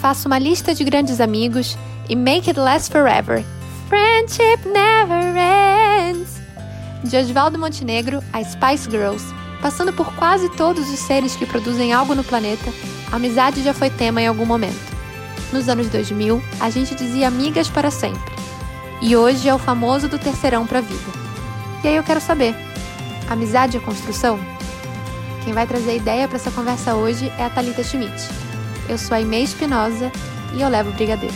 faça uma lista de grandes amigos e make it last forever. Friendship never ends. De Oswaldo Montenegro a Spice Girls, passando por quase todos os seres que produzem algo no planeta, a amizade já foi tema em algum momento. Nos anos 2000, a gente dizia amigas para sempre. E hoje é o famoso do terceirão para a vida. E aí eu quero saber, amizade é construção? Quem vai trazer ideia para essa conversa hoje é a Talita Schmidt. Eu sou a Imei Espinosa e eu levo o brigadeiro.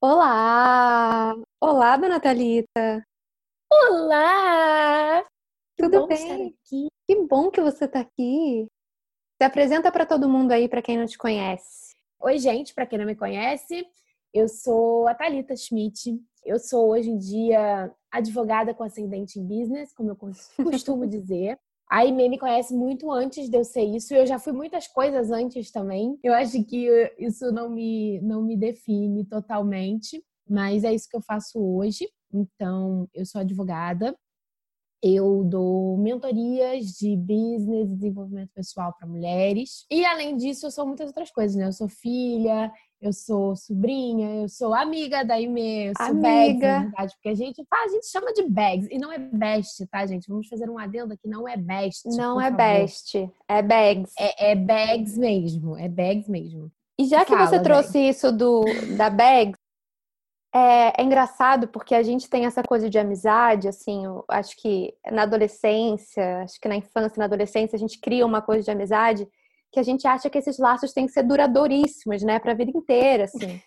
Olá! Olá, dona Thalita! Olá! Tudo bem? Que bom que você está aqui. Se apresenta para todo mundo aí, para quem não te conhece. Oi, gente, para quem não me conhece, eu sou a Thalita Schmidt. Eu sou hoje em dia advogada com ascendente em business, como eu costumo dizer. A Ime me conhece muito antes de eu ser isso. Eu já fui muitas coisas antes também. Eu acho que isso não me, não me define totalmente, mas é isso que eu faço hoje. Então, eu sou advogada. Eu dou mentorias de business e desenvolvimento pessoal para mulheres. E além disso, eu sou muitas outras coisas, né? Eu sou filha, eu sou sobrinha, eu sou amiga da Ime, eu sou amiga. bags, na verdade, porque a gente, a gente chama de bags e não é best, tá, gente? Vamos fazer um adendo aqui, não é best. Não é favor. best, é bags. É, é, bags mesmo, é bags mesmo. E já que Fala, você trouxe isso do da bags, é, é, engraçado porque a gente tem essa coisa de amizade, assim, acho que na adolescência, acho que na infância, na adolescência, a gente cria uma coisa de amizade que a gente acha que esses laços têm que ser duradouríssimos, né, para a vida inteira, assim.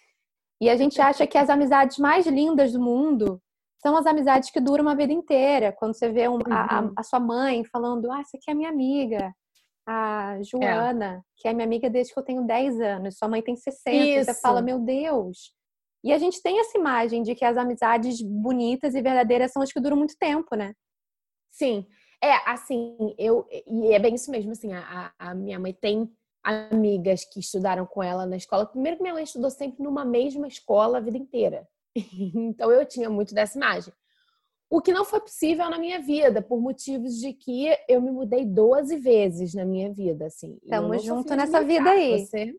E a gente acha que as amizades mais lindas do mundo são as amizades que duram uma vida inteira. Quando você vê um, a, a, a, sua mãe falando, ah, essa aqui é minha amiga, a Joana, é. que é minha amiga desde que eu tenho 10 anos, sua mãe tem 60, Isso. você fala, meu Deus. E a gente tem essa imagem de que as amizades bonitas e verdadeiras são as que duram muito tempo, né? Sim. É, assim, eu. E é bem isso mesmo, assim, a, a minha mãe tem amigas que estudaram com ela na escola. Primeiro que minha mãe estudou sempre numa mesma escola a vida inteira. então eu tinha muito dessa imagem. O que não foi possível na minha vida, por motivos de que eu me mudei 12 vezes na minha vida, assim. Estamos junto nessa vida aí. Você,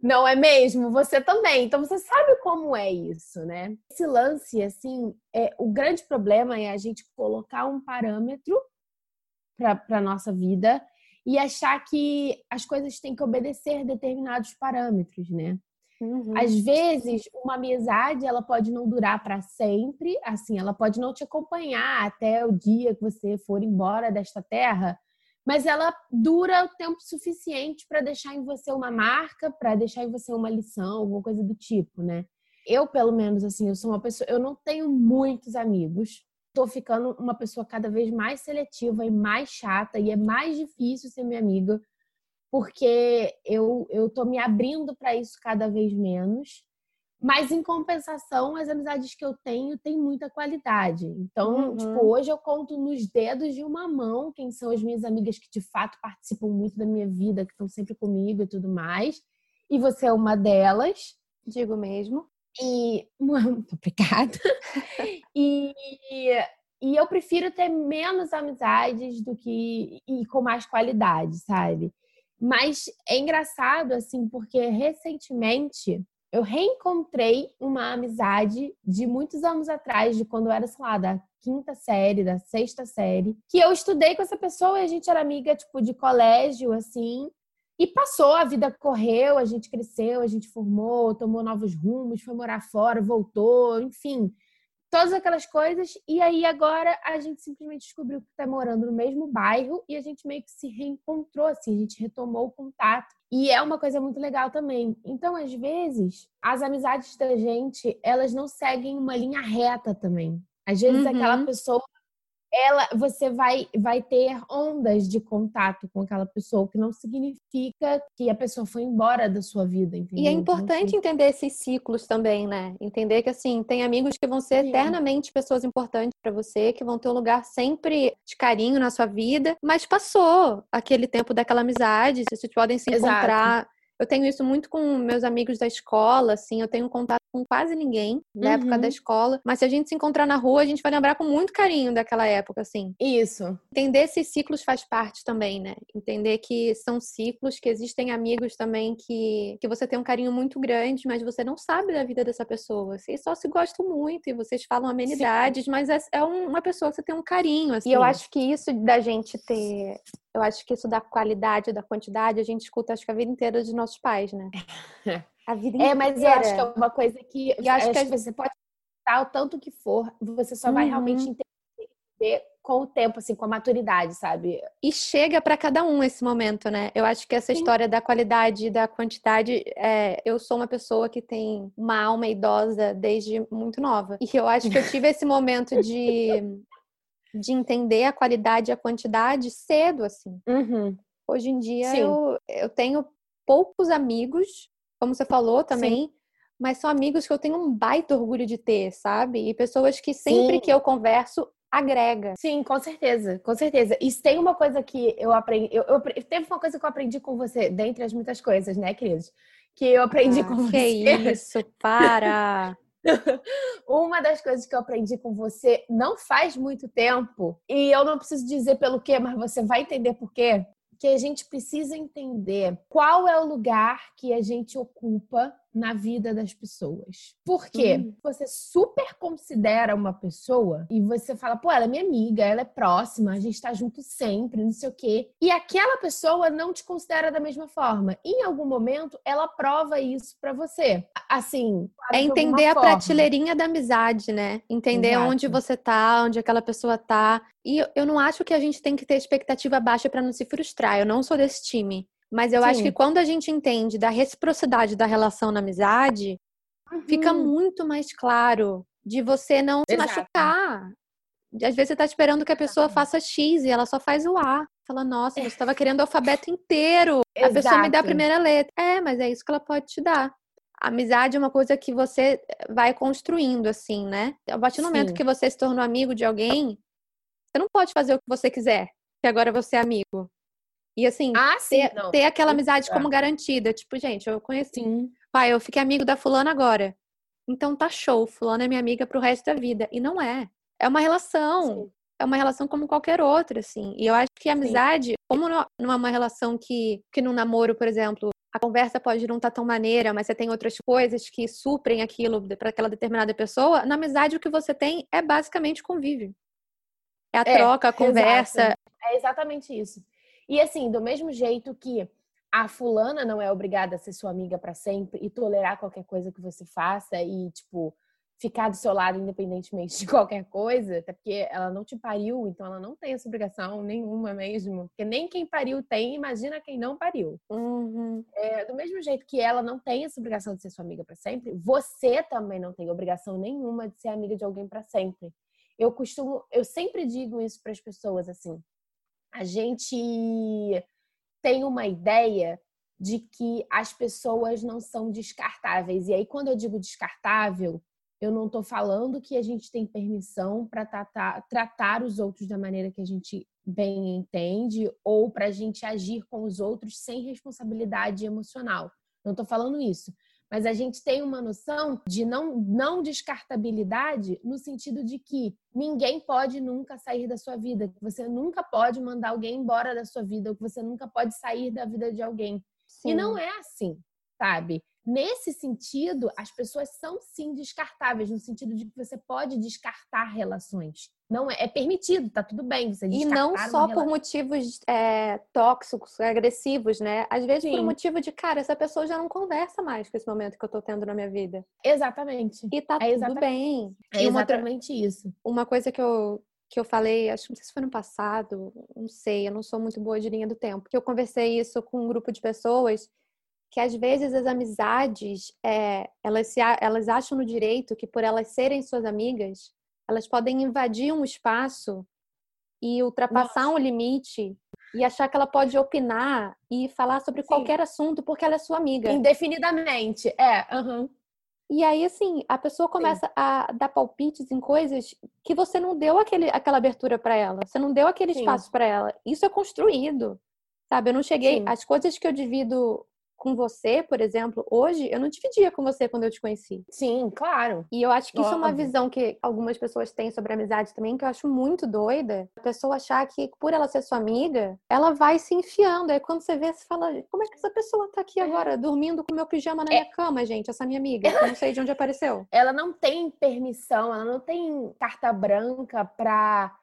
não é mesmo? Você também. Então você sabe como é isso, né? Esse lance, assim, é o grande problema é a gente colocar um parâmetro para nossa vida e achar que as coisas têm que obedecer determinados parâmetros, né? Uhum. Às vezes, uma amizade ela pode não durar para sempre, assim, ela pode não te acompanhar até o dia que você for embora desta terra, mas ela dura o tempo suficiente para deixar em você uma marca, para deixar em você uma lição, alguma coisa do tipo, né? Eu, pelo menos, assim, eu sou uma pessoa, eu não tenho muitos amigos, tô ficando uma pessoa cada vez mais seletiva e mais chata e é mais difícil ser minha amiga porque eu eu tô me abrindo para isso cada vez menos. Mas em compensação, as amizades que eu tenho têm muita qualidade. Então, uhum. tipo, hoje eu conto nos dedos de uma mão quem são as minhas amigas que de fato participam muito da minha vida, que estão sempre comigo e tudo mais. E você é uma delas. Digo mesmo. E muito obrigada. e, e eu prefiro ter menos amizades do que e com mais qualidade, sabe? Mas é engraçado assim, porque recentemente eu reencontrei uma amizade de muitos anos atrás, de quando eu era, sei lá, da quinta série, da sexta série, que eu estudei com essa pessoa e a gente era amiga, tipo, de colégio, assim. E passou, a vida correu, a gente cresceu, a gente formou, tomou novos rumos, foi morar fora, voltou, enfim, todas aquelas coisas. E aí agora a gente simplesmente descobriu que está morando no mesmo bairro e a gente meio que se reencontrou, assim, a gente retomou o contato. E é uma coisa muito legal também. Então, às vezes, as amizades da gente, elas não seguem uma linha reta também. Às vezes, uhum. aquela pessoa ela, você vai, vai ter ondas de contato com aquela pessoa, que não significa que a pessoa foi embora da sua vida, entendeu? E é importante entender esses ciclos também, né? Entender que, assim, tem amigos que vão ser Sim. eternamente pessoas importantes para você, que vão ter um lugar sempre de carinho na sua vida, mas passou aquele tempo daquela amizade, vocês podem se encontrar Eu tenho isso muito com meus amigos da escola, assim, eu tenho contato com quase ninguém da uhum. época da escola, mas se a gente se encontrar na rua, a gente vai lembrar com muito carinho daquela época, assim. Isso. Entender esses ciclos faz parte também, né? Entender que são ciclos, que existem amigos também que, que você tem um carinho muito grande, mas você não sabe da vida dessa pessoa. Vocês só se gostam muito e vocês falam amenidades, Sim. mas é, é uma pessoa que você tem um carinho, assim. E eu acho que isso da gente ter eu acho que isso da qualidade, da quantidade, a gente escuta acho que a vida inteira dos nossos pais, né? A vida inteira. É, mas eu acho que é uma coisa que, eu acho que você pode estar o tanto que for, você só vai uhum. realmente entender com o tempo, assim, com a maturidade, sabe? E chega para cada um esse momento, né? Eu acho que essa Sim. história da qualidade e da quantidade, é, eu sou uma pessoa que tem uma alma idosa desde muito nova. E eu acho que eu tive esse momento de de entender a qualidade e a quantidade cedo, assim. Uhum. Hoje em dia eu, eu tenho poucos amigos, como você falou também, Sim. mas são amigos que eu tenho um baita orgulho de ter, sabe? E pessoas que sempre Sim. que eu converso agrega. Sim, com certeza, com certeza. E tem uma coisa que eu aprendi, eu, eu, teve uma coisa que eu aprendi com você, dentre as muitas coisas, né, queridos? Que eu aprendi ah, com que você. Que isso, para! Uma das coisas que eu aprendi com você não faz muito tempo, e eu não preciso dizer pelo quê, mas você vai entender por quê, que a gente precisa entender qual é o lugar que a gente ocupa na vida das pessoas. Por quê? Uhum. Você super considera uma pessoa e você fala, pô, ela é minha amiga, ela é próxima, a gente tá junto sempre, não sei o quê. E aquela pessoa não te considera da mesma forma. Em algum momento, ela prova isso para você. Assim. É entender a forma. prateleirinha da amizade, né? Entender Exato. onde você tá, onde aquela pessoa tá. E eu não acho que a gente tem que ter expectativa baixa para não se frustrar. Eu não sou desse time. Mas eu Sim. acho que quando a gente entende da reciprocidade da relação na amizade, uhum. fica muito mais claro de você não Exato. se machucar. Às vezes você tá esperando que a pessoa faça X e ela só faz o A. Fala, nossa, você estava querendo o alfabeto inteiro. Exato. A pessoa me dá a primeira letra. É, mas é isso que ela pode te dar. A amizade é uma coisa que você vai construindo, assim, né? A partir do momento que você se tornou amigo de alguém, você não pode fazer o que você quiser, que agora você é amigo. E assim, ah, sim, ter, ter, aquela amizade como garantida. Tipo, gente, eu conheci. Sim. Pai, eu fiquei amigo da fulana agora. Então tá show, fulana é minha amiga pro resto da vida. E não é. É uma relação. Sim. É uma relação como qualquer outra, assim. E eu acho que a amizade, sim. como não é uma relação que, que no namoro, por exemplo, a conversa pode não estar tá tão maneira, mas você tem outras coisas que suprem aquilo para aquela determinada pessoa, na amizade o que você tem é basicamente convívio. É a é, troca, a conversa. Exato. É exatamente isso. E assim, do mesmo jeito que a fulana não é obrigada a ser sua amiga para sempre e tolerar qualquer coisa que você faça e, tipo, ficar do seu lado independentemente de qualquer coisa, até porque ela não te pariu, então ela não tem essa obrigação nenhuma mesmo. Porque nem quem pariu tem, imagina quem não pariu. Uhum. É, do mesmo jeito que ela não tem essa obrigação de ser sua amiga para sempre, você também não tem obrigação nenhuma de ser amiga de alguém para sempre. Eu costumo, eu sempre digo isso para as pessoas assim a gente tem uma ideia de que as pessoas não são descartáveis. E aí, quando eu digo descartável, eu não estou falando que a gente tem permissão para tratar, tratar os outros da maneira que a gente bem entende ou para a gente agir com os outros sem responsabilidade emocional. Não estou falando isso mas a gente tem uma noção de não, não descartabilidade no sentido de que ninguém pode nunca sair da sua vida, que você nunca pode mandar alguém embora da sua vida, ou que você nunca pode sair da vida de alguém. Sim. E não é assim, sabe? Nesse sentido, as pessoas são sim descartáveis, no sentido de que você pode descartar relações. Não é, é permitido, tá tudo bem você E não só por motivos é, tóxicos, agressivos, né? Às vezes sim. por motivo de, cara, essa pessoa já não conversa mais com esse momento que eu tô tendo na minha vida. Exatamente. E tá é tudo bem. É exatamente outra, isso. Uma coisa que eu, que eu falei, acho que não sei se foi no passado, não sei, eu não sou muito boa de linha do tempo, que eu conversei isso com um grupo de pessoas que às vezes as amizades, é, elas, se, elas acham no direito que por elas serem suas amigas, elas podem invadir um espaço e ultrapassar Nossa. um limite e achar que ela pode opinar e falar sobre Sim. qualquer assunto porque ela é sua amiga. Indefinidamente, é. Uhum. E aí, assim, a pessoa começa Sim. a dar palpites em coisas que você não deu aquele, aquela abertura para ela, você não deu aquele Sim. espaço para ela. Isso é construído, sabe? Eu não cheguei. As coisas que eu divido com você, por exemplo, hoje, eu não dividia com você quando eu te conheci. Sim, claro. E eu acho que isso é uma visão que algumas pessoas têm sobre amizade também, que eu acho muito doida. A pessoa achar que, por ela ser sua amiga, ela vai se enfiando. Aí quando você vê, você fala, como é que essa pessoa tá aqui é. agora, dormindo com meu pijama na é. minha cama, gente? Essa minha amiga, eu não sei de onde apareceu. Ela não tem permissão, ela não tem carta branca pra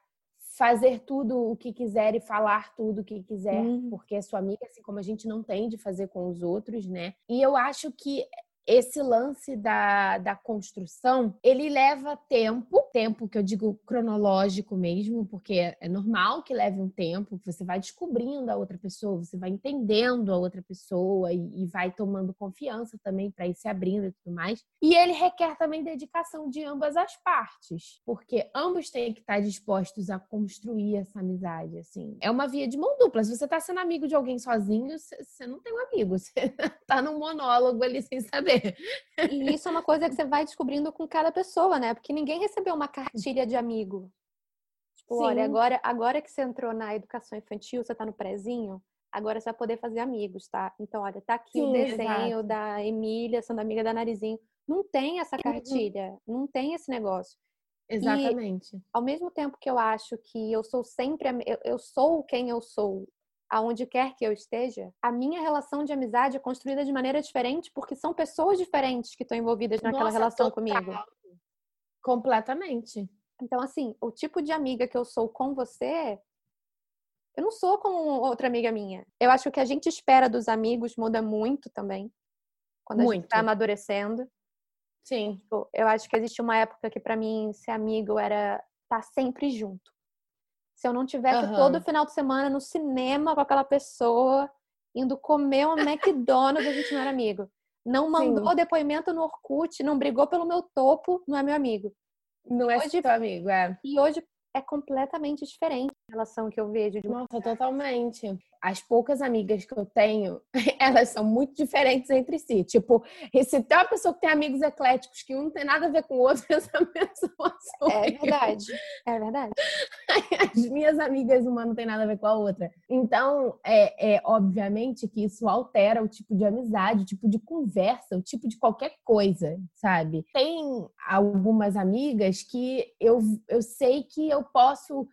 fazer tudo o que quiser e falar tudo o que quiser, hum. porque é sua amiga, assim como a gente não tem de fazer com os outros, né? E eu acho que esse lance da, da construção, ele leva tempo, tempo que eu digo cronológico mesmo, porque é normal que leve um tempo, você vai descobrindo a outra pessoa, você vai entendendo a outra pessoa e, e vai tomando confiança também para ir se abrindo e tudo mais. E ele requer também dedicação de ambas as partes, porque ambos têm que estar dispostos a construir essa amizade, assim. É uma via de mão dupla. Se você está sendo amigo de alguém sozinho, você não tem um amigo, você está num monólogo ali sem saber saber. E isso é uma coisa que você vai descobrindo com cada pessoa, né? Porque ninguém recebeu uma cartilha de amigo. Tipo, Sim. olha, agora, agora que você entrou na educação infantil, você tá no prezinho, agora você vai poder fazer amigos, tá? Então, olha, tá aqui Sim, o desenho exato. da Emília sendo amiga da Narizinho. Não tem essa cartilha, uhum. não tem esse negócio. Exatamente. E, ao mesmo tempo que eu acho que eu sou sempre, eu, eu sou quem eu sou aonde quer que eu esteja, a minha relação de amizade é construída de maneira diferente porque são pessoas diferentes que estão envolvidas naquela Nossa, relação total. comigo. Completamente. Então, assim, o tipo de amiga que eu sou com você, eu não sou como outra amiga minha. Eu acho que o que a gente espera dos amigos muda muito também. Quando a muito. gente tá amadurecendo. Sim. Tipo, eu acho que existe uma época que para mim ser amigo era estar tá sempre junto. Se eu não tivesse uhum. todo final de semana no cinema com aquela pessoa, indo comer um McDonald's, a gente não era amigo. Não mandou Sim. depoimento no Orkut, não brigou pelo meu topo, não é meu amigo. Não é hoje, seu amigo, é. E hoje é completamente diferente a relação que eu vejo. De Nossa, totalmente as poucas amigas que eu tenho, elas são muito diferentes entre si. Tipo, se tem uma pessoa que tem amigos ecléticos que um não tem nada a ver com o outro, essa pessoa sou É verdade, é verdade. As minhas amigas uma não tem nada a ver com a outra. Então, é, é obviamente que isso altera o tipo de amizade, o tipo de conversa, o tipo de qualquer coisa, sabe? Tem algumas amigas que eu, eu sei que eu posso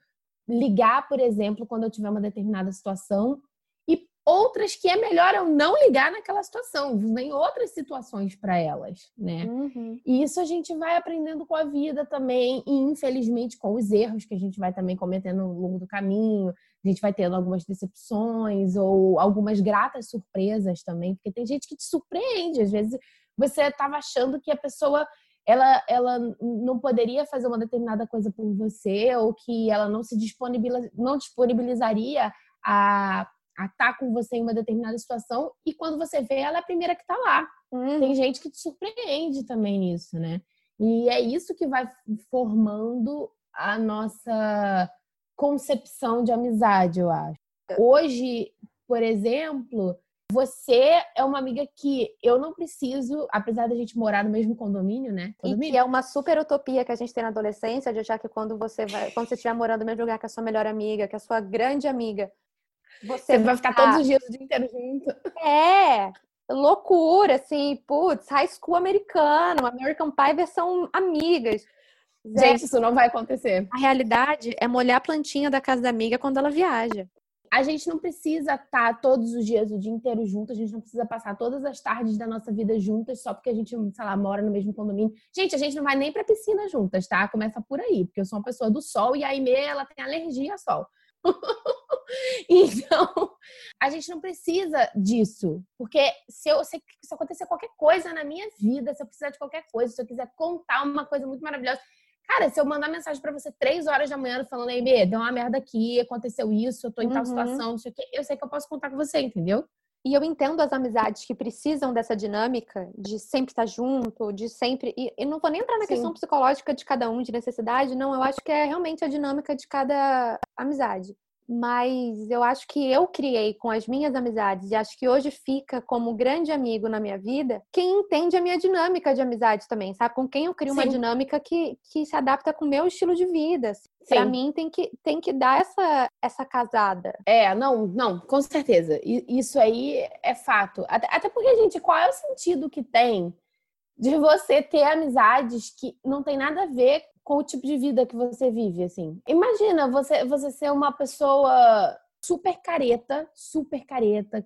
ligar, por exemplo, quando eu tiver uma determinada situação, e outras que é melhor eu não ligar naquela situação, vem outras situações para elas, né? Uhum. E isso a gente vai aprendendo com a vida também, e infelizmente com os erros que a gente vai também cometendo ao longo do caminho, a gente vai tendo algumas decepções ou algumas gratas surpresas também, porque tem gente que te surpreende, às vezes você estava achando que a pessoa ela, ela não poderia fazer uma determinada coisa por você ou que ela não se disponibiliza, não disponibilizaria a, a estar tá com você em uma determinada situação e quando você vê ela é a primeira que está lá. Uhum. Tem gente que te surpreende também nisso, né? E é isso que vai formando a nossa concepção de amizade, eu acho. Hoje, por exemplo, você é uma amiga que eu não preciso, apesar da gente morar no mesmo condomínio, né? Condomínio. E que é uma super utopia que a gente tem na adolescência, de achar que quando você vai, quando você estiver morando no mesmo lugar que a sua melhor amiga, que a sua grande amiga, você, você vai ficar todos os dias o dia inteiro junto. É, loucura, assim, putz, high school americano, American Pie versão amigas. Gente, isso não vai acontecer. A realidade é molhar a plantinha da casa da amiga quando ela viaja a gente não precisa estar tá todos os dias, o dia inteiro junto, a gente não precisa passar todas as tardes da nossa vida juntas só porque a gente, sei lá, mora no mesmo condomínio. Gente, a gente não vai nem pra piscina juntas, tá? Começa por aí, porque eu sou uma pessoa do sol e a Aimee, ela tem alergia ao sol. então, a gente não precisa disso, porque se, eu, se, se acontecer qualquer coisa na minha vida, se eu precisar de qualquer coisa, se eu quiser contar uma coisa muito maravilhosa, Cara, se eu mandar mensagem para você três horas da manhã falando, ei, B, deu uma merda aqui, aconteceu isso, eu tô em uhum. tal situação, não sei o quê, eu sei que eu posso contar com você, entendeu? E eu entendo as amizades que precisam dessa dinâmica de sempre estar junto, de sempre. E, e não vou nem entrar na Sim. questão psicológica de cada um, de necessidade, não. Eu acho que é realmente a dinâmica de cada amizade. Mas eu acho que eu criei com as minhas amizades e acho que hoje fica como grande amigo na minha vida quem entende a minha dinâmica de amizade também, sabe? Com quem eu crio Sim. uma dinâmica que, que se adapta com o meu estilo de vida. Para mim tem que, tem que dar essa, essa casada. É, não, não, com certeza. Isso aí é fato. Até, até porque, gente, qual é o sentido que tem de você ter amizades que não tem nada a ver com o tipo de vida que você vive, assim. Imagina você, você ser uma pessoa super careta, super careta,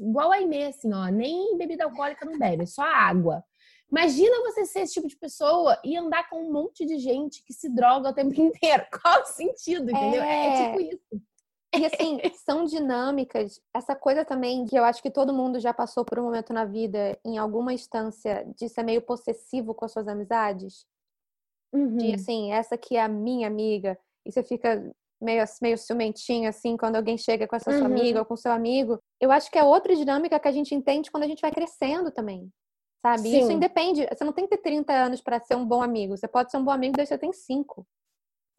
igual a Inês, assim, ó, nem bebida alcoólica não bebe, só água. Imagina você ser esse tipo de pessoa e andar com um monte de gente que se droga o tempo inteiro. Qual o sentido, entendeu? É, é tipo isso. E assim, são dinâmicas. Essa coisa também que eu acho que todo mundo já passou por um momento na vida, em alguma instância, de ser meio possessivo com as suas amizades. Uhum. De assim, essa aqui é a minha amiga. E você fica meio, meio ciumentinho, assim, quando alguém chega com essa uhum. sua amiga ou com seu amigo. Eu acho que é outra dinâmica que a gente entende quando a gente vai crescendo também. Sabe? Sim. Isso independe. Você não tem que ter 30 anos para ser um bom amigo. Você pode ser um bom amigo desde que você tem 5.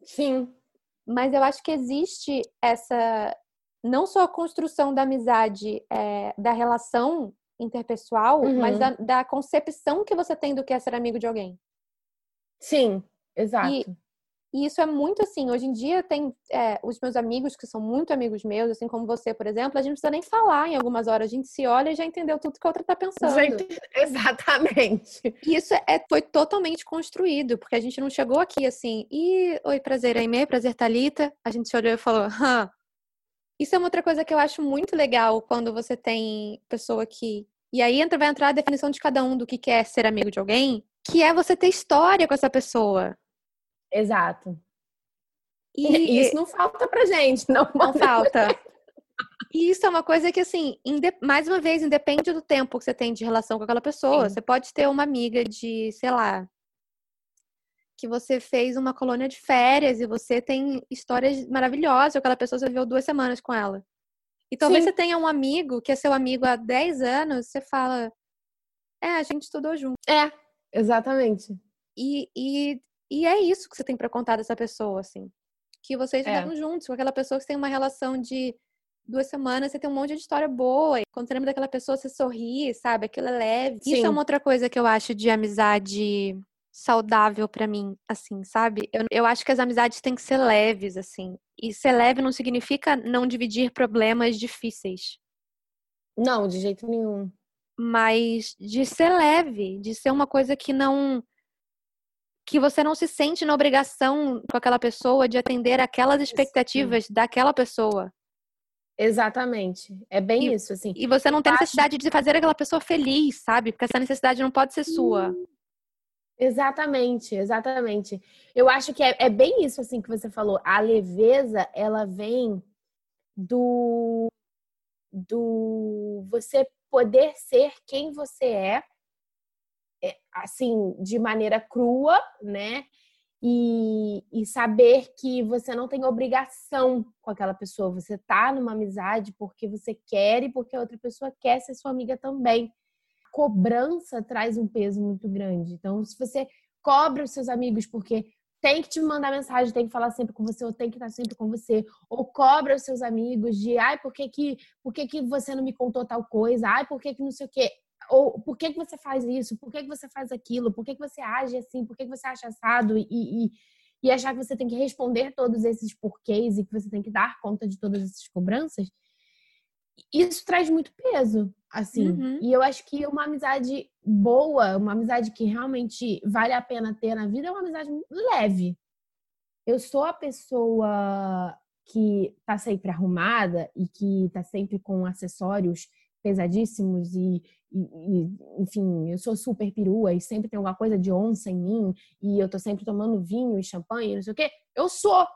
Sim. Mas eu acho que existe essa. Não só a construção da amizade, é, da relação interpessoal, uhum. mas da, da, concepção que você tem do que é ser amigo de alguém. Sim, exato. E, e isso é muito assim. Hoje em dia, tem é, os meus amigos, que são muito amigos meus, assim como você, por exemplo, a gente não precisa nem falar em algumas horas. A gente se olha e já entendeu tudo que a outra tá pensando. Gente, exatamente. E isso é, foi totalmente construído, porque a gente não chegou aqui assim, e oi, prazer, Aimee, prazer, Thalita. A gente se olhou e falou, hã. Isso é uma outra coisa que eu acho muito legal quando você tem pessoa que. E aí entra, vai entrar a definição de cada um do que é ser amigo de alguém, que é você ter história com essa pessoa. Exato. E isso não falta pra gente, não, não falta. E isso é uma coisa que, assim, mais uma vez, independe do tempo que você tem de relação com aquela pessoa. Sim. Você pode ter uma amiga de, sei lá, que você fez uma colônia de férias e você tem histórias maravilhosas. Aquela pessoa você viveu duas semanas com ela. E talvez Sim. você tenha um amigo que é seu amigo há 10 anos, você fala, é, a gente estudou junto. É, exatamente. E, e e é isso que você tem para contar dessa pessoa, assim. Que vocês é. ficaram juntos, com aquela pessoa que tem uma relação de duas semanas, você tem um monte de história boa. E quando você lembra daquela pessoa, você sorri, sabe? Aquilo é leve. Sim. Isso é uma outra coisa que eu acho de amizade saudável para mim, assim, sabe? Eu, eu acho que as amizades têm que ser leves, assim. E ser leve não significa não dividir problemas difíceis. Não, de jeito nenhum. Mas de ser leve, de ser uma coisa que não que você não se sente na obrigação com aquela pessoa de atender aquelas expectativas Sim. daquela pessoa. Exatamente. É bem e, isso, assim. E você não tem necessidade de fazer aquela pessoa feliz, sabe? Porque essa necessidade não pode ser sua. Exatamente, exatamente. Eu acho que é, é bem isso, assim, que você falou. A leveza, ela vem do, do você poder ser quem você é é, assim, de maneira crua, né? E, e, saber que você não tem obrigação com aquela pessoa. Você tá numa amizade porque você quer e porque a outra pessoa quer ser sua amiga também. Cobrança traz um peso muito grande. Então, se você cobra os seus amigos porque tem que te mandar mensagem, tem que falar sempre com você, ou tem que estar sempre com você, ou cobra os seus amigos de ai, por que, que, por que, que você não me contou tal coisa? Ai, por que, que não sei o quê? ou por que, que você faz isso, por que, que você faz aquilo, por que, que você age assim, por que, que você acha assado? E, e, e achar que você tem que responder todos esses porquês e que você tem que dar conta de todas essas cobranças, isso traz muito peso, assim. Uhum. E eu acho que uma amizade boa, uma amizade que realmente vale a pena ter na vida, é uma amizade leve. Eu sou a pessoa que tá sempre arrumada e que tá sempre com acessórios pesadíssimos e, e, enfim, eu sou super perua e sempre tem alguma coisa de onça em mim e eu tô sempre tomando vinho e champanhe, não sei o quê. Eu sou.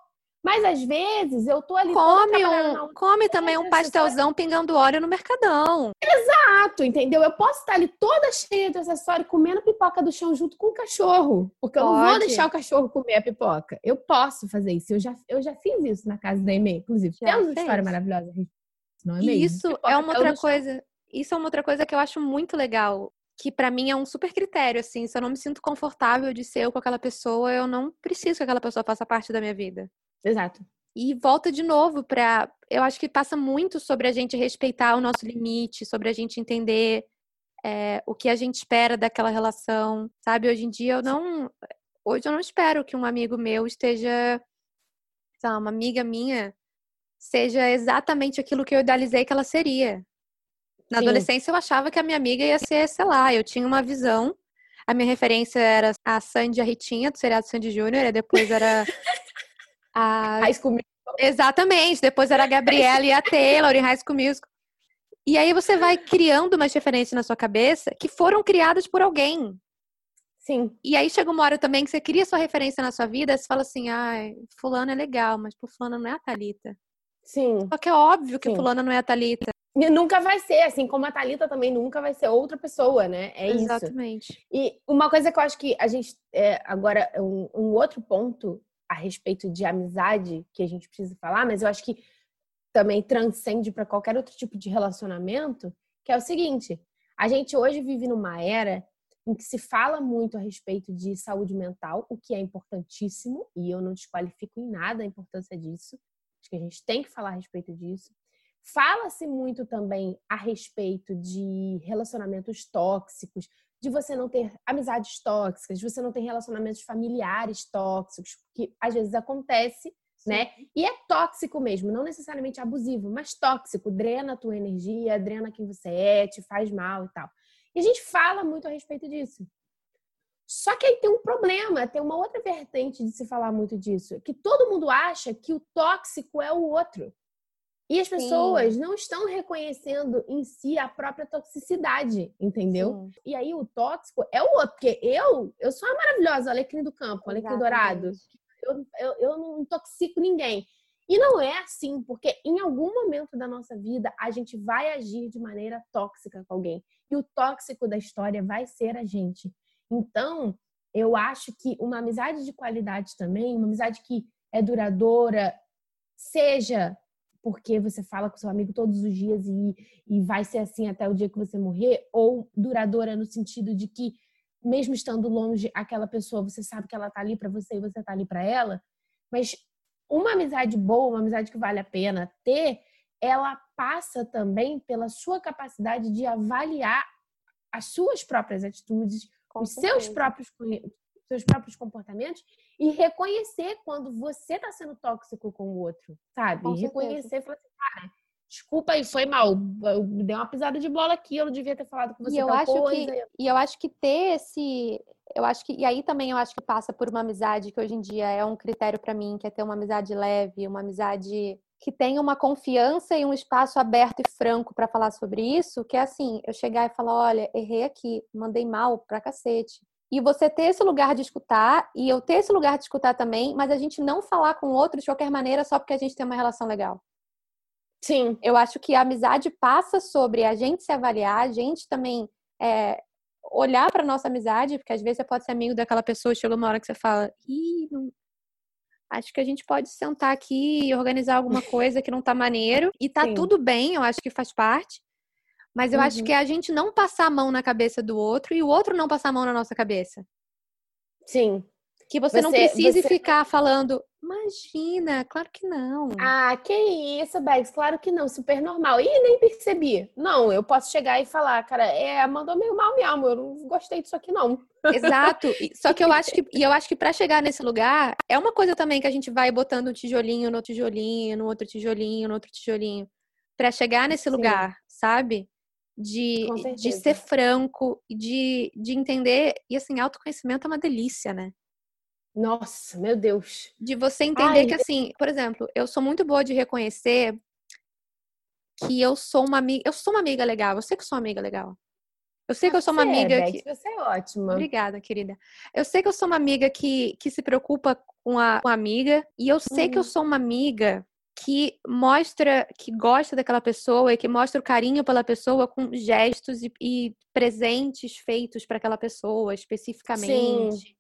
Mas às vezes eu tô ali come um, come também um pastelzão pingando óleo no mercadão. Exato, entendeu? Eu posso estar ali toda cheia de acessório comendo pipoca do chão junto com o cachorro, porque Pode. eu não vou deixar o cachorro comer a pipoca. Eu posso fazer isso. Eu já, eu já fiz isso na casa da Emê, inclusive. Já Temos uma história maravilhosa não é mesmo? Isso é uma outra coisa. Isso é uma outra coisa que eu acho muito legal, que para mim é um super critério assim, se eu não me sinto confortável de ser eu com aquela pessoa, eu não preciso que aquela pessoa faça parte da minha vida. Exato. E volta de novo para. Eu acho que passa muito sobre a gente respeitar o nosso limite, sobre a gente entender é, o que a gente espera daquela relação, sabe? Hoje em dia eu não. Hoje eu não espero que um amigo meu esteja. Sei lá, uma amiga minha seja exatamente aquilo que eu idealizei que ela seria. Na Sim. adolescência eu achava que a minha amiga ia ser, sei lá, eu tinha uma visão. A minha referência era a Sandy a Ritinha, do seriado Sandy Júnior, e depois era a... High School Musical. Exatamente, depois era a Gabriela e a Taylor em High School Musical. E aí você vai criando umas referências na sua cabeça que foram criadas por alguém. Sim. E aí chega uma hora também que você cria sua referência na sua vida, você fala assim, ai, fulano é legal, mas por fulano não é a Thalita. Sim. Só que é óbvio que Sim. fulano não é a Thalita. Nunca vai ser, assim como a Thalita também nunca vai ser outra pessoa, né? É Exatamente. isso. Exatamente. E uma coisa que eu acho que a gente. É, agora, um, um outro ponto a respeito de amizade que a gente precisa falar, mas eu acho que também transcende para qualquer outro tipo de relacionamento, que é o seguinte: a gente hoje vive numa era em que se fala muito a respeito de saúde mental, o que é importantíssimo, e eu não desqualifico em nada a importância disso. Acho que a gente tem que falar a respeito disso. Fala-se muito também a respeito de relacionamentos tóxicos, de você não ter amizades tóxicas, de você não ter relacionamentos familiares tóxicos, que às vezes acontece né? E é tóxico mesmo, não necessariamente abusivo, mas tóxico, drena a tua energia, drena quem você é, te faz mal e tal. E a gente fala muito a respeito disso. Só que aí tem um problema, tem uma outra vertente de se falar muito disso, que todo mundo acha que o tóxico é o outro. E as pessoas Sim. não estão reconhecendo em si a própria toxicidade, entendeu? Sim. E aí o tóxico é o outro, porque eu, eu sou a maravilhosa alecrim do campo, alecrim dourado, eu, eu, eu não intoxico ninguém. E não é assim, porque em algum momento da nossa vida a gente vai agir de maneira tóxica com alguém. E o tóxico da história vai ser a gente. Então, eu acho que uma amizade de qualidade também, uma amizade que é duradoura, seja porque você fala com seu amigo todos os dias e, e vai ser assim até o dia que você morrer, ou duradoura no sentido de que mesmo estando longe, aquela pessoa, você sabe que ela tá ali para você e você tá ali para ela. Mas uma amizade boa, uma amizade que vale a pena ter, ela passa também pela sua capacidade de avaliar as suas próprias atitudes, Com os seus próprios seus próprios comportamentos e reconhecer quando você está sendo tóxico com o outro, sabe? Com reconhecer e falar assim, cara, desculpa aí, foi mal. Eu dei uma pisada de bola aqui, eu não devia ter falado com você e eu acho coisa. Que, e eu acho que ter esse. Eu acho que. E aí também eu acho que passa por uma amizade que hoje em dia é um critério para mim, que é ter uma amizade leve, uma amizade que tenha uma confiança e um espaço aberto e franco para falar sobre isso, que é assim, eu chegar e falar, olha, errei aqui, mandei mal pra cacete. E você ter esse lugar de escutar, e eu ter esse lugar de escutar também, mas a gente não falar com o outro de qualquer maneira só porque a gente tem uma relação legal. Sim. Eu acho que a amizade passa sobre a gente se avaliar, a gente também é, olhar para nossa amizade, porque às vezes você pode ser amigo daquela pessoa e chega uma hora que você fala, Ih, não... acho que a gente pode sentar aqui e organizar alguma coisa que não tá maneiro. E tá Sim. tudo bem, eu acho que faz parte. Mas eu uhum. acho que é a gente não passar a mão na cabeça do outro e o outro não passar a mão na nossa cabeça. Sim. Que você, você não precise você... ficar falando, imagina, claro que não. Ah, que isso, Bags, claro que não, super normal. E nem percebi. Não, eu posso chegar e falar, cara, é, mandou meio mal mesmo, eu não gostei disso aqui não. Exato. Só que eu acho que e eu acho que para chegar nesse lugar é uma coisa também que a gente vai botando um tijolinho no tijolinho, no outro tijolinho, no outro tijolinho, para chegar nesse Sim. lugar, sabe? De, de ser franco, de, de entender. E assim, autoconhecimento é uma delícia, né? Nossa, meu Deus. De você entender Ai, que, assim, por exemplo, eu sou muito boa de reconhecer que eu sou uma amiga. Eu sou uma amiga legal. Eu sei que sou uma amiga legal. Eu sei que eu sou uma amiga é, que. Você é ótima. Obrigada, querida. Eu sei que eu sou uma amiga que, que se preocupa com a, com a amiga. E eu sei que eu uhum. sou uma amiga que mostra que gosta daquela pessoa e que mostra o carinho pela pessoa com gestos e, e presentes feitos para aquela pessoa especificamente. Sim.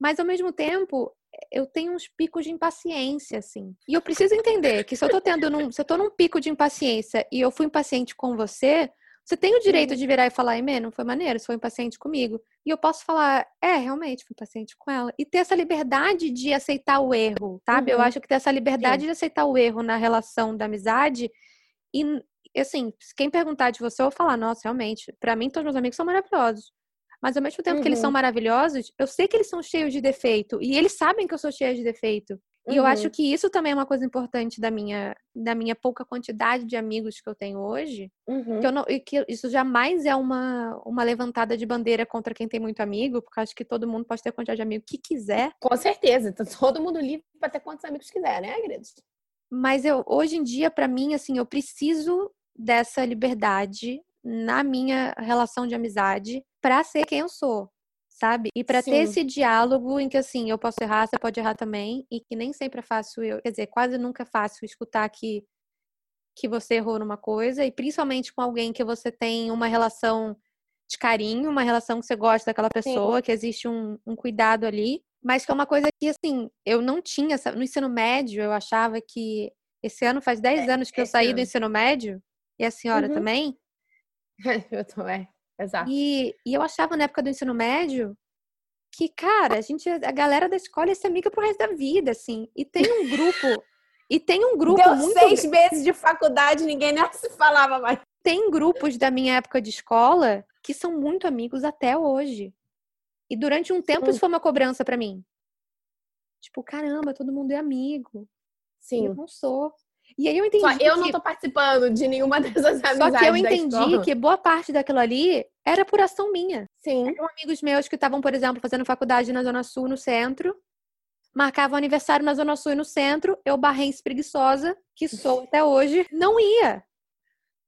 Mas ao mesmo tempo, eu tenho uns picos de impaciência, assim. E eu preciso entender que se eu tô tendo num, se eu tô num pico de impaciência e eu fui impaciente com você, Você tem o direito de virar e falar, Emê, não foi maneiro, você foi impaciente comigo. E eu posso falar, é, realmente, fui paciente com ela. E ter essa liberdade de aceitar o erro, sabe? Uhum. Eu acho que ter essa liberdade Sim. de aceitar o erro na relação da amizade. E, assim, quem perguntar de você, eu vou falar, nossa, realmente, para mim, todos meus amigos são maravilhosos. Mas ao mesmo tempo uhum. que eles são uhum. maravilhosos, eu sei que eles são cheios de defeito. E eles sabem que eu sou cheia de defeito. E uhum. eu acho uhum. que isso também é uma coisa importante da minha, da minha pouca quantidade de amigos que eu tenho hoje. Uhum. Que eu não, e que isso jamais é uma, uma levantada de bandeira contra quem tem muito amigo, porque acho que todo mundo pode ter quantidade de amigos que quiser. Com certeza. Tá todo mundo livre para ter quantos amigos quiser, né, Agredos? Mas eu, hoje em dia, para mim, assim, eu preciso dessa liberdade na minha relação de amizade para ser quem eu sou, sabe? E para ter esse diálogo em que assim, eu posso errar, você pode errar também, e que nem sempre é fácil, eu, quer dizer, quase nunca é fácil escutar que que você errou numa coisa, e principalmente com alguém que você tem uma relação de carinho, uma relação que você gosta daquela pessoa, Sim. que existe um, um cuidado ali, mas que é uma coisa que, assim, eu não tinha, no ensino médio, eu achava que, esse ano faz 10 é, anos que eu saí ano. do ensino médio, e a senhora uhum. também, eu também, exato. E, e eu achava na época do ensino médio que, cara, a gente, a galera da escola ia ser amiga pro resto da vida, assim. E tem um grupo. e tem um grupo Deu muito. seis meses de faculdade, ninguém nem se falava mais. Tem grupos da minha época de escola que são muito amigos até hoje. E durante um tempo Sim. isso foi uma cobrança para mim. Tipo, caramba, todo mundo é amigo. Sim. Eu não sou. E aí eu entendi. Só eu que... não tô participando de nenhuma dessas amizades. Só que eu entendi que boa parte daquilo ali era por ação minha. Sim. Eram amigos meus que estavam, por exemplo, fazendo faculdade na Zona Sul, no centro. Marcavam aniversário na Zona Sul e no centro. Eu, barrense preguiçosa, que sou até hoje, não ia.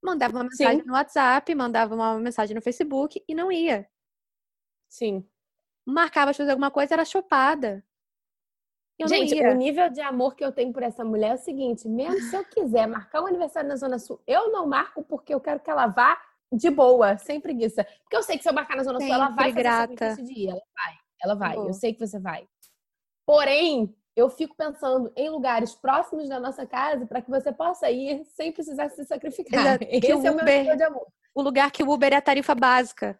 Mandava uma mensagem Sim. no WhatsApp, mandava uma mensagem no Facebook e não ia. Sim. Marcava de fazer alguma coisa, era chopada. Eu Gente, o nível de amor que eu tenho por essa mulher é o seguinte: mesmo se eu quiser marcar um aniversário na Zona Sul, eu não marco porque eu quero que ela vá de boa, sem preguiça. Porque eu sei que se eu marcar na Zona Sul, ela vai grata. fazer dia. Ela vai, ela vai. Boa. Eu sei que você vai. Porém, eu fico pensando em lugares próximos da nossa casa para que você possa ir sem precisar se sacrificar. Exato. Esse é o meu nível de amor. O lugar que o Uber é a tarifa básica.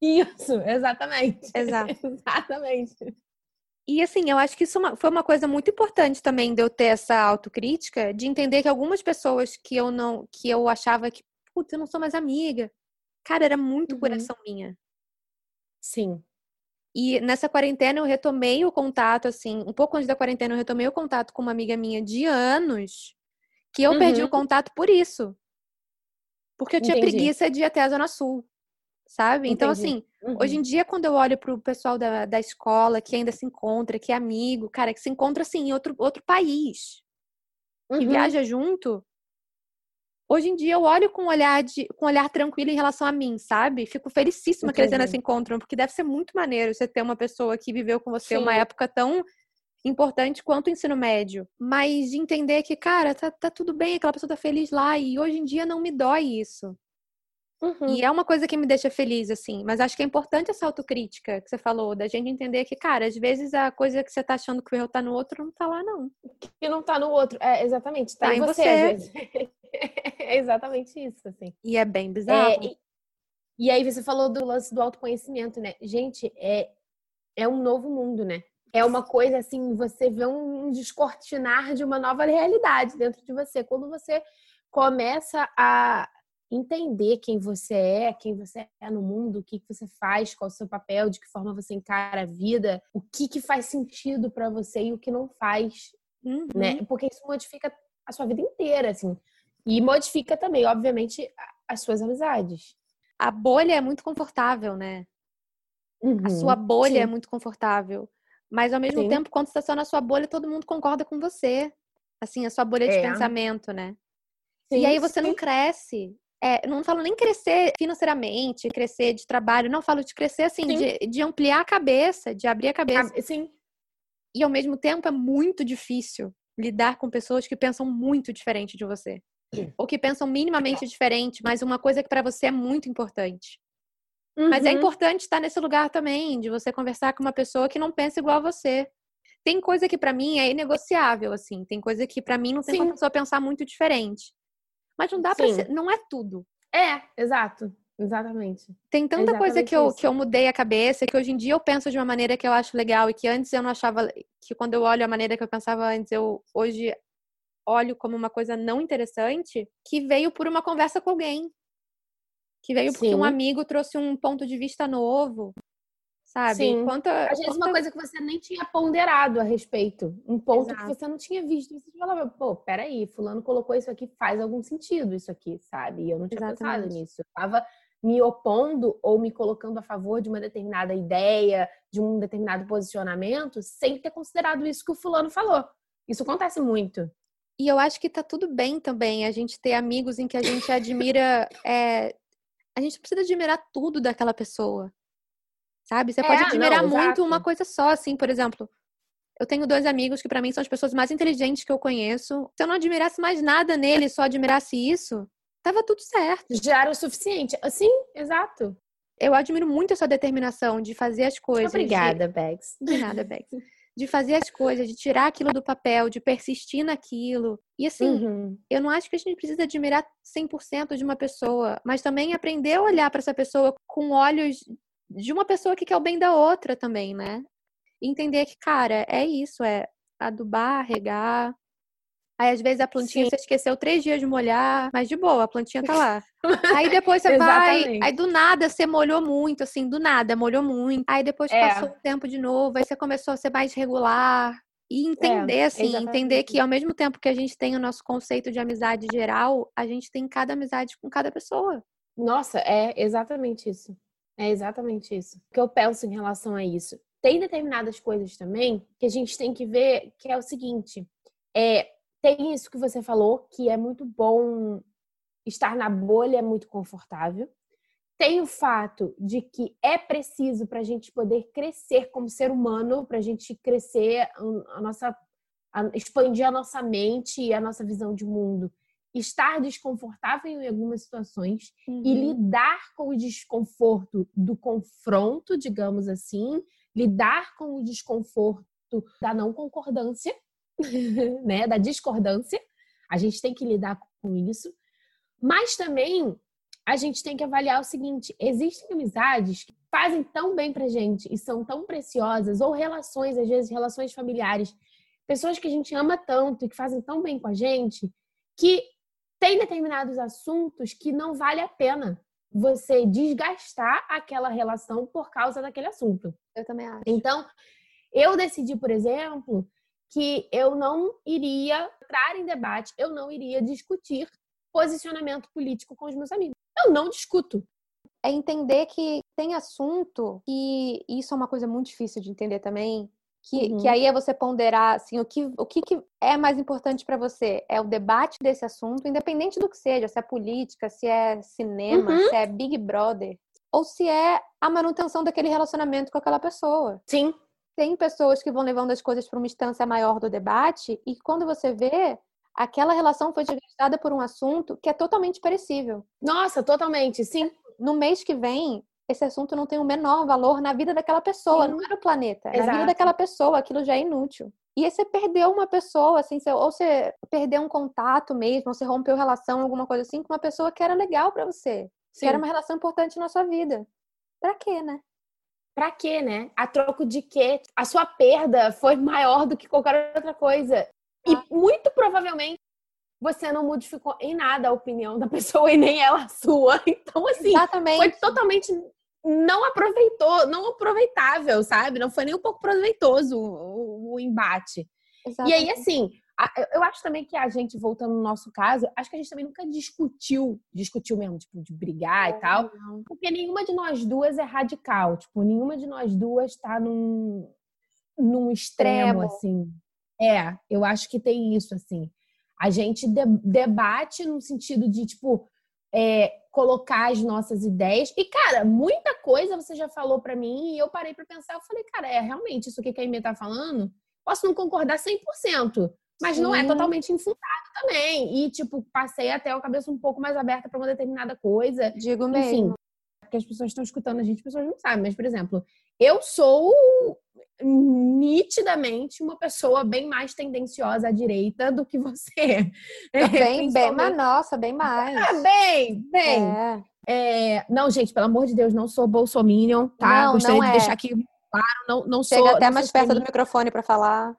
Isso, exatamente. Exato. exatamente. E assim, eu acho que isso é foi uma coisa muito importante também de eu ter essa autocrítica, de entender que algumas pessoas que eu não, que eu achava que, putz, eu não sou mais amiga, cara, era muito uhum. coração minha. Sim. E nessa quarentena eu retomei o contato, assim, um pouco antes da quarentena eu retomei o contato com uma amiga minha de anos, que eu uhum. perdi o uhum. contato por isso. Porque eu tinha Entendi. preguiça de ir até a Zona Sul sabe? Então, Entendi. Então, assim, uhum. hoje em dia, quando eu olho pro pessoal da, da escola que ainda se encontra, que é amigo, cara, que se encontra, assim, em outro, outro país, que uhum. viaja junto, hoje em dia eu olho com um olhar, de, com um olhar tranquilo em relação a mim, sabe? Fico felicíssima Entendi. que eles ainda se encontram, porque deve ser muito maneiro você ter uma pessoa que viveu com você Sim. uma época tão importante quanto o ensino médio. Mas de entender que, cara, tá, tá tudo bem, aquela pessoa tá feliz lá, e hoje em dia não me dói isso. Uhum. E é uma coisa que me deixa feliz, assim. Mas acho que é importante essa autocrítica que você falou, da gente entender que, cara, às vezes a coisa que você tá achando que o erro tá no outro não tá lá, não. Que não tá no outro. É, exatamente. Tá, tá em você, você. é exatamente isso, assim. E é bem bizarro. É, e, e aí você falou do lance do autoconhecimento, né? Gente, é, é um novo mundo, né? É uma coisa assim, você vê um descortinar de uma nova realidade dentro de você. Quando você começa a, entender quem você é, quem você é no mundo, o que, você faz, qual é o seu papel, de que forma você encara a vida, o que, que faz sentido para você e o que não faz, né? uhum. né? Porque isso modifica a sua vida inteira, assim. E modifica também, obviamente, as suas amizades. A bolha é muito confortável, né? Uhum. A sua bolha Sim. é muito confortável. Mas ao mesmo Sim. tempo, quando você está só na sua bolha, todo mundo concorda com você. Assim, a sua bolha é. de pensamento, né? Sim, e aí você não cresce. É, não falo nem crescer financeiramente, crescer de trabalho, não falo de crescer assim, de, de, ampliar a cabeça, de abrir a cabeça. Sim. E ao mesmo tempo é muito difícil lidar com pessoas que pensam muito diferente de você. Sim. Ou que pensam minimamente diferente, mas uma coisa que para você é muito importante. Uhum. Mas é uhum. importante estar nesse lugar também, de você conversar com uma pessoa que não pensa igual a você. Tem coisa que para mim é inegociável, assim. Tem coisa que para mim não tem Sim. como a pessoa pensar muito diferente. Mas não dá para ser, não é tudo. É, exato. Exatamente. Tem tanta Exatamente coisa que eu, isso. que eu mudei a cabeça, que hoje em dia eu penso de uma maneira que eu acho legal e que antes eu não achava. Que quando eu olho a maneira que eu pensava antes, eu hoje olho como uma coisa não interessante, que veio por uma conversa com alguém. Que veio porque um Sim. amigo trouxe um ponto de vista novo. Sabe? Sim. Quanta, Às vezes uma coisa que você nem tinha ponderado a respeito. Um ponto Exato. que você não tinha visto. Você falava, pô, peraí, fulano colocou isso aqui, faz algum sentido isso aqui, sabe? E eu não tinha pensado Exatamente. nisso. Eu tava me opondo ou me colocando a favor de uma determinada ideia, de um determinado posicionamento, sem ter considerado isso que o fulano falou. Isso acontece muito. E eu acho que tá tudo bem também a gente ter amigos em que a gente admira. é, A gente precisa admirar tudo daquela pessoa. Sabe? Você É, pode admirar não, muito uma coisa só, assim, por exemplo. Eu tenho dois amigos que pra mim são as pessoas mais inteligentes que eu conheço. Se eu não admirasse mais nada nele, só admirasse isso, tava tudo certo. Já era o suficiente. Sim, exato. Eu admiro muito essa determinação de fazer as coisas. de- Obrigada, Bex. De nada, Bex. De fazer as coisas, de tirar aquilo do papel, de persistir naquilo. E assim, Uhum. eu não acho que a gente precisa admirar 100% de uma pessoa, mas também aprender a olhar para essa pessoa com olhos de uma pessoa que quer o bem da outra também, né? E entender que, cara, é isso, é adubar, regar. Aí, às vezes, a plantinha Sim. você esqueceu três dias de molhar, mas de boa, a plantinha tá lá. Aí depois você vai, aí do nada você molhou muito, assim, do nada, molhou muito. Aí depois É. passou o tempo de novo, aí você começou a ser mais regular. E entender, assim, exatamente entender que ao mesmo tempo que a gente tem o nosso conceito de amizade geral, a gente tem cada amizade com cada pessoa. Nossa, é exatamente isso. É exatamente isso. O que eu penso em relação a isso? Tem determinadas coisas também que a gente tem que ver, que é o seguinte, é, tem isso que você falou, que é muito bom estar na bolha, é muito confortável. Tem o fato de que é preciso para a gente poder crescer como ser humano, para a gente crescer a nossa, a- expandir a nossa mente e a nossa visão de mundo, estar desconfortável em algumas situações e Uhum. lidar com o desconforto do confronto, digamos assim, lidar com o desconforto da não concordância, né, da discordância. A gente tem que lidar com isso. Mas também a gente tem que avaliar o seguinte: existem amizades que fazem tão bem pra gente e são tão preciosas, ou relações, às vezes, relações familiares, pessoas que a gente ama tanto e que fazem tão bem com a gente, que tem determinados assuntos que não vale a pena você desgastar aquela relação por causa daquele assunto. Eu também acho. Então, eu decidi, por exemplo, que eu não iria entrar em debate, eu não iria discutir posicionamento político com os meus amigos. Eu não discuto. É entender que tem assunto e isso é uma coisa muito difícil de entender também. Que, Uhum. que aí é você ponderar assim, o que, o que, que é mais importante para você? É o debate desse assunto, independente do que seja, se é política, se é cinema, Uhum. se é Big Brother, ou se é a manutenção daquele relacionamento com aquela pessoa. Sim, Tem pessoas que vão levando as coisas para uma instância maior do debate, e quando você vê, aquela relação foi desgastada por um assunto que é totalmente perecível. nossa, totalmente, sim. No mês que vem, esse assunto não tem o menor valor na vida daquela pessoa, Sim. não é no planeta, é na vida Exato. daquela pessoa, aquilo já é inútil. E aí você perdeu uma pessoa, assim, você- ou você perdeu um contato mesmo, ou você rompeu relação, alguma coisa assim, com uma pessoa que era legal para você, sim. que era uma relação importante na sua vida. Pra quê, né? Pra quê, né? A troco de quê? A sua perda foi maior do que qualquer outra coisa. E muito provavelmente você não modificou em nada a opinião da pessoa e nem ela a sua. Então, assim, Exatamente. foi totalmente não aproveitou, não aproveitável, sabe? Não foi nem um pouco proveitoso o, o- embate. E aí, Exatamente. assim, eu- acho também que a gente, voltando no nosso caso, acho que a gente também nunca discutiu, discutiu mesmo, tipo, de brigar e tal, Não. porque nenhuma de nós duas é radical, tipo, nenhuma de nós duas tá num, num extremo, Extremo. assim. É, eu acho que tem isso, assim. A gente de- debate no sentido de, tipo, é, colocar as nossas ideias. E, cara, muita coisa você já falou pra mim e eu parei pra pensar. Eu falei, cara, é realmente isso que a Amy tá falando. Posso não concordar 100%, mas não é Sim. totalmente infundado também. E, tipo, passei até a cabeça um pouco mais aberta pra uma determinada coisa. Digo Enfim, mesmo. Porque as pessoas estão escutando a gente, as pessoas não sabem, mas, por exemplo, eu sou nitidamente uma pessoa bem mais tendenciosa à direita do que você. Bem, bem, mas nossa, bem mais. Ah, bem, bem. É. É, não, gente, pelo amor de Deus, não sou bolsominion, tá? Não, Gostaria não de é. deixar aqui claro, não, não Chega sou. até não mais perto do microfone para falar.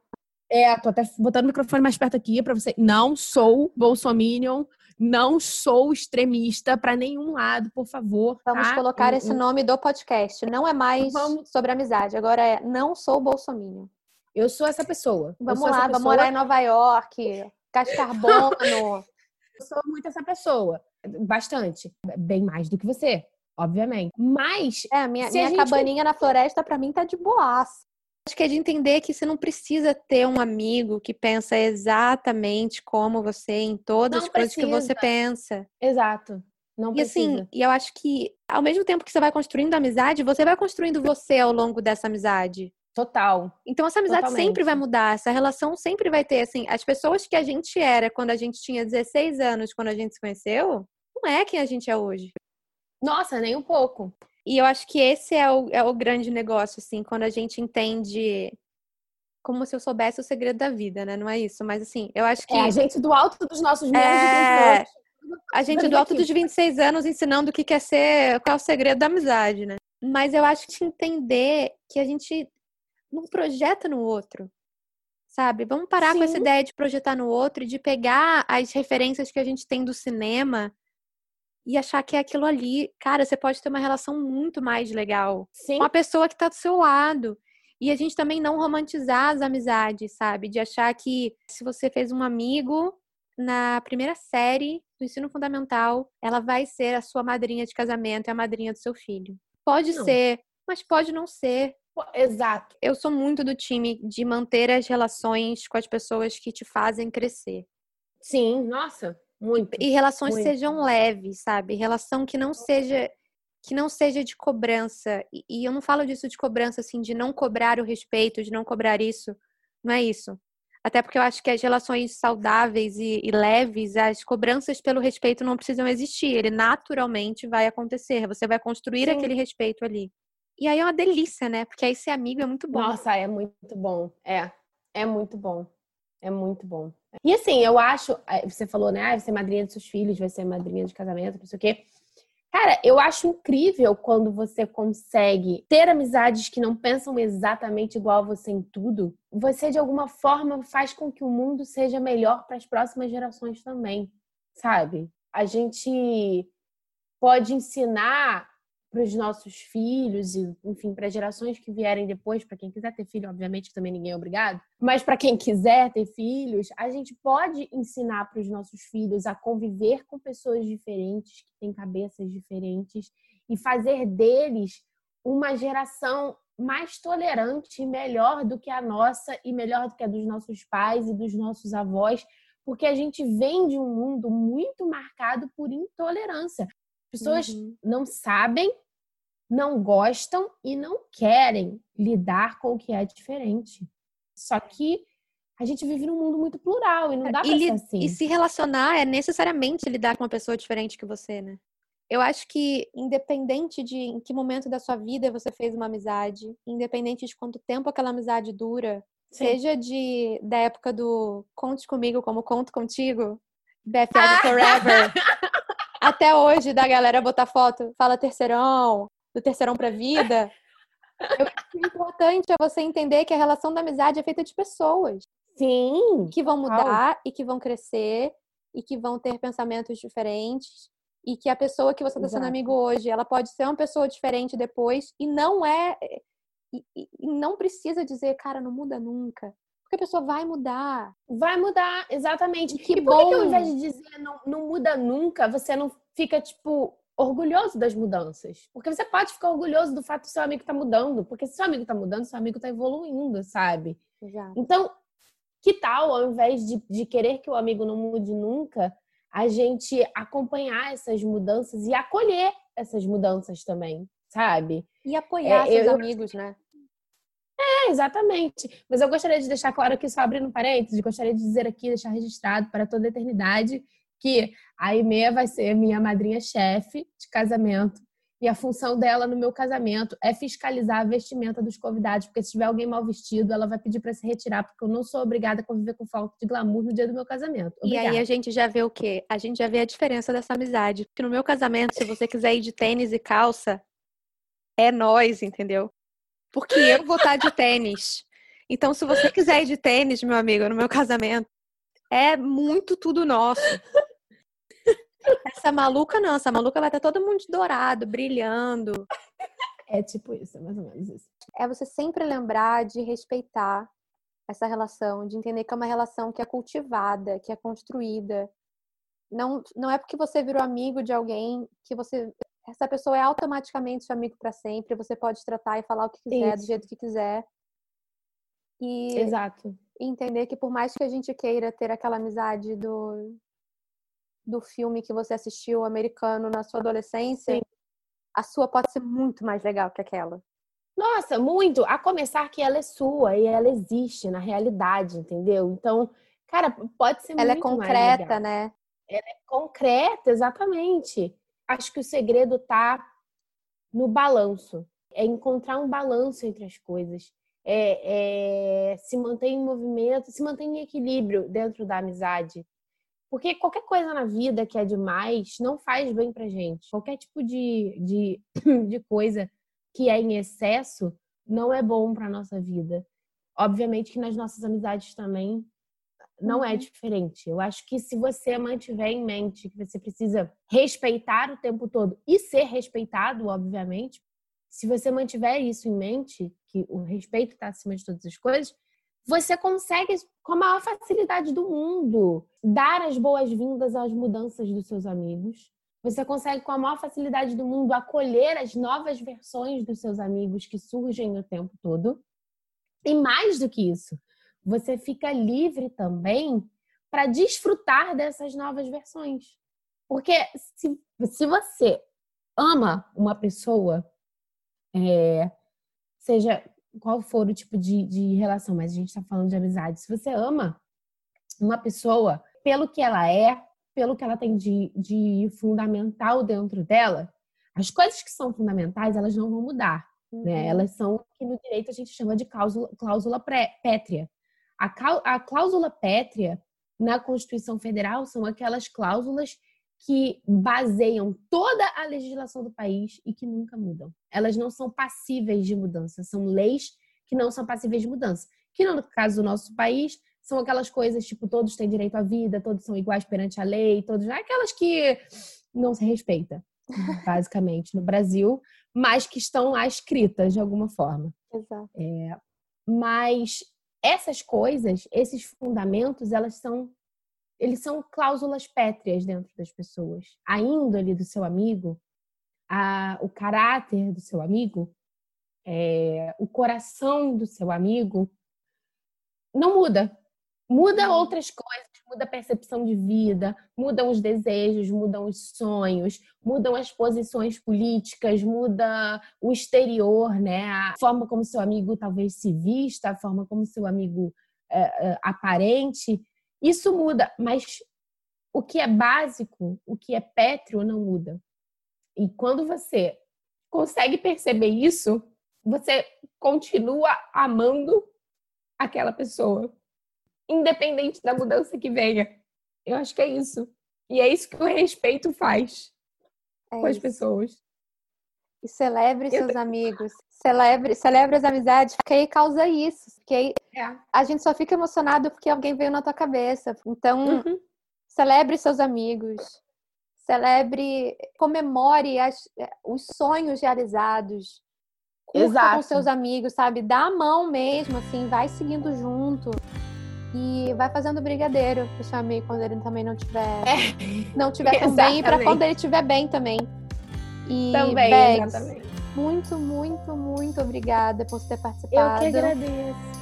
É, tô até botando o microfone mais perto aqui para você. Não sou bolsominion, não sou extremista para nenhum lado, por favor. Vamos tá? colocar esse nome do podcast. Não é mais Vamos- sobre amizade, agora é não sou bolsominion. Eu sou essa pessoa. Vamos lá, vamos pessoa. morar em Nova York, gás carbono. Eu sou muito essa pessoa. Bastante. Bem mais do que você, obviamente. Mas É, minha, minha gente- cabaninha na floresta, pra mim, tá de boaça. Acho que é de entender que você não precisa ter um amigo que pensa exatamente como você em todas Não as coisas que você precisa. pensa. Exato. Não E precisa. assim, e eu acho que ao mesmo tempo que você vai construindo amizade, você vai construindo você ao longo dessa amizade. Total. Então essa amizade Totalmente. sempre vai mudar, essa relação sempre vai ter assim, as pessoas que a gente era quando a gente tinha 16 anos, quando a gente se conheceu, não é quem a gente é hoje. Nossa, nem um pouco. E eu acho que esse é o, é o grande negócio, assim, quando a gente entende como se eu soubesse o segredo da vida, né? Não é isso, mas assim, eu acho que É a gente do alto dos nossos menos de 30 É, a gente do alto dos 26 anos ensinando o que quer ser, qual é o segredo da amizade, né? Mas eu acho que entender que a gente não projeta no outro, sabe? Vamos parar com essa Sim. ideia de projetar no outro e de pegar as referências que a gente tem do cinema e achar que é aquilo ali. Cara, você pode ter uma relação muito mais legal Sim. com a pessoa que tá do seu lado. E a gente também não romantizar as amizades, sabe? De achar que se você fez um amigo na primeira série do ensino fundamental, ela vai ser a sua madrinha de casamento e a madrinha do seu filho. Pode Não. ser, mas pode não ser. Exato. Eu sou muito do time de manter as relações com as pessoas que te fazem crescer. Sim, nossa, muito. E relações Muito. sejam leves, sabe? Relação que não seja que não seja de cobrança. E, e eu não falo disso de cobrança assim, de não cobrar o respeito, de não cobrar isso. Não é isso. Até porque eu acho que as relações saudáveis e, e leves, as cobranças pelo respeito não precisam existir. Ele naturalmente vai acontecer. Você vai construir Sim. aquele respeito ali. E aí é uma delícia, né? Porque aí ser amigo é muito bom. Nossa, é muito bom. É, é muito bom. É muito bom. E assim, eu acho, eh, você falou, né? Ah, vai ser madrinha dos seus filhos, vai ser madrinha de casamento, não sei o quê. Cara, eu acho incrível quando você consegue ter amizades que não pensam exatamente igual a você em tudo. Você, de alguma forma, faz com que o mundo seja melhor para as próximas gerações também, sabe? A gente pode ensinar para os nossos filhos e, enfim, para gerações que vierem depois, para quem quiser ter filho, obviamente que também ninguém é obrigado, mas para quem quiser ter filhos, a gente pode ensinar para os nossos filhos a conviver com pessoas diferentes, que têm cabeças diferentes e fazer deles uma geração mais tolerante e melhor do que a nossa e melhor do que a dos nossos pais e dos nossos avós, porque a gente vem de um mundo muito marcado por intolerância. Pessoas Uhum. não sabem, não gostam e não querem lidar com o que é diferente. Só que a gente vive num mundo muito plural e não dá E, pra li- ser assim. e se relacionar é necessariamente lidar com uma pessoa diferente que você, né? Eu acho que, independente de em que momento da sua vida você fez uma amizade, independente de quanto tempo aquela amizade dura, Sim. seja de da época do conte comigo como conto contigo, BFF Ah! Forever, até hoje da galera botar foto, fala terceirão, do terceirão pra vida. Eu acho que o importante é você entender que a relação da amizade é feita de pessoas. Sim, que vão mudar e que vão crescer e que vão ter pensamentos diferentes. E que a pessoa que você está sendo amigo hoje, ela pode ser uma pessoa diferente depois e não é e, e- e não precisa dizer, cara, não muda nunca, porque a pessoa vai mudar. vai mudar, exatamente. E que e por que, que ao bom. invés de dizer não, não muda nunca, você não fica, tipo, orgulhoso das mudanças? Porque você pode ficar orgulhoso do fato do seu amigo tá mudando. Porque se seu amigo tá mudando, seu amigo tá evoluindo, sabe? Exato. Então, que tal, ao invés de, de querer que o amigo não mude nunca, a gente acompanhar essas mudanças e acolher essas mudanças também, sabe? E apoiar É, seus eu- amigos, né? É, exatamente. Mas eu gostaria de deixar claro aqui, só abrindo parênteses, gostaria de dizer aqui, deixar registrado para toda a eternidade, que a Aimee vai ser minha madrinha-chefe de casamento E a função dela no meu casamento é fiscalizar a vestimenta dos convidados, porque se tiver alguém mal vestido, ela vai pedir para se retirar, porque eu não sou obrigada a conviver com falta de glamour no dia do meu casamento. Obrigada. E aí a gente já vê o quê? A gente já vê a diferença dessa amizade. Porque no meu casamento, se você quiser ir de tênis e calça, é nós, entendeu? Porque eu vou estar de tênis. Então, se você quiser ir de tênis, meu amigo, no meu casamento, é muito tudo nosso. Essa maluca não, essa maluca vai estar todo mundo dourado, brilhando. É tipo isso, é mais ou menos isso. É você sempre lembrar de respeitar essa relação, de entender que é uma relação que é cultivada, que é construída. Não, não é porque você virou amigo de alguém que você essa pessoa é automaticamente seu amigo para sempre, você pode tratar e falar o que quiser, Isso. do jeito que quiser. E Exato. entender que por mais que a gente queira ter aquela amizade do do filme que você assistiu americano na sua adolescência, Sim. a sua pode ser muito mais legal que aquela. Nossa, muito. A começar que ela é sua e ela existe na realidade, entendeu? Então, cara, pode ser ela é muito Ela é concreta, né? Ela é concreta, exatamente. Acho que o segredo tá no balanço. É encontrar um balanço entre as coisas. É, é se manter em movimento, se manter em equilíbrio dentro da amizade. Porque qualquer coisa na vida que é demais não faz bem pra gente. Qualquer tipo de, de, de coisa que é em excesso não é bom pra nossa vida. Obviamente que nas nossas amizades também não é uhum. diferente. Eu acho que se você mantiver em mente que você precisa respeitar o tempo todo e ser respeitado, obviamente, se você mantiver isso em mente, que o respeito está acima de todas as coisas, você consegue, com a maior facilidade do mundo, dar as boas-vindas às mudanças dos seus amigos. Você consegue, com a maior facilidade do mundo, acolher as novas versões dos seus amigos que surgem o tempo todo. E mais do que isso, você fica livre também para desfrutar dessas novas versões. Porque se, se você ama uma pessoa, é, seja qual for o tipo de, de relação, mas a gente está falando de amizade. Se você ama uma pessoa pelo que ela é, pelo que ela tem de, de fundamental dentro dela, as coisas que são fundamentais, elas não vão mudar. Né? Uhum. Né? Elas são o que no direito a gente chama de cláusula, cláusula pré, pétrea. A, cláusula pétrea na Constituição Federal são aquelas cláusulas que baseiam toda a legislação do país e que nunca mudam. Elas não são passíveis de mudança, são leis que não são passíveis de mudança. Que no caso do nosso país são aquelas coisas tipo todos têm direito à vida, todos são iguais perante a lei, todos aquelas que não se respeita, basicamente no Brasil, mas que estão lá escritas de alguma forma. Exato. É, mas essas coisas, esses fundamentos, elas são eles são cláusulas pétreas dentro das pessoas. A índole do seu amigo, a, o caráter do seu amigo, é, o coração do seu amigo não muda. Muda uhum. outras coisas, muda a percepção de vida, mudam os desejos, mudam os sonhos, mudam as posições políticas, muda o exterior, né? A forma como seu amigo talvez se vista, a forma como seu amigo é, é, aparente. Isso muda, mas o que é básico, o que é pétreo, não muda. E quando você consegue perceber isso, você continua amando aquela pessoa, independente da mudança que venha. Eu acho que é isso. E é isso que o respeito faz é com as pessoas. E celebre seus Eu... amigos. Celebre, celebre as amizades, porque aí causa isso. Porque aí é. a gente só fica emocionado porque alguém veio na tua cabeça. Então, uhum. celebre seus amigos. Celebre, comemore as, os sonhos realizados. Curta Exato. com seus amigos, sabe? Dá a mão mesmo, assim, vai seguindo junto. E vai fazendo brigadeiro pro seu amigo quando ele também não tiver, é. não tiver tão bem e pra quando ele estiver bem também. E também, exatamente. Muito, muito, muito obrigada por você ter participado. Eu que agradeço.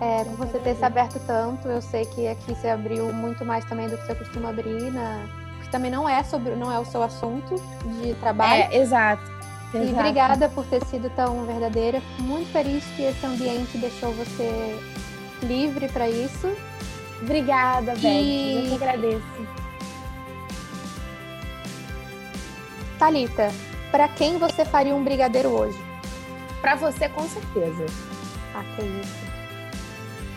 É, por você ter se aberto tanto. Eu sei que aqui você abriu muito mais também do que você costuma abrir, né? Porque também não é sobre, não é o seu assunto de trabalho. É, exato. exato. E obrigada por ter sido tão verdadeira. Fico muito feliz que esse ambiente deixou você livre para isso. Obrigada, Beth. E... Eu que agradeço. Talita, Para quem você faria um brigadeiro hoje? Para você, com certeza. Ah, que isso.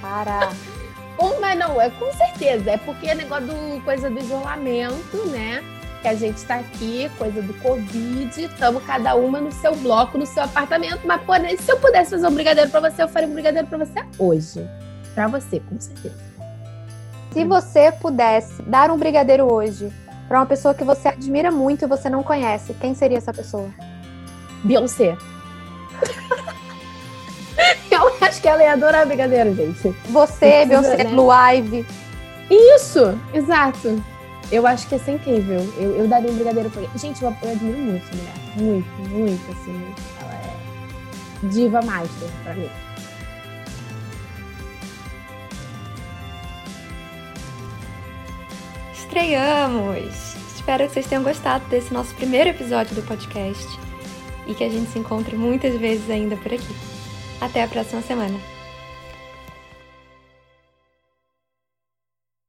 Para. Um, mas não, é com certeza. É porque é negócio do coisa do isolamento, né? Que a gente está aqui, coisa do Covid, estamos cada uma no seu bloco, no seu apartamento. Mas, pô, se eu pudesse fazer um brigadeiro para você, eu faria um brigadeiro para você hoje. Para você, com certeza. Se você pudesse dar um brigadeiro hoje para uma pessoa que você admira muito e você não conhece, quem seria essa pessoa? Beyoncé. Eu acho que ela ia adorar brigadeiro, gente. Você, Beyoncé, né? Blue Ivy. Isso, exato. Eu acho que ia ser incrível. Eu, eu daria um brigadeiro pra Gente, eu, eu admiro muito mulher. Muito, muito, assim. Ela é diva master pra mim. Estreamos! Espero que vocês tenham gostado desse nosso primeiro episódio do podcast e que a gente se encontre muitas vezes ainda por aqui. Até a próxima semana.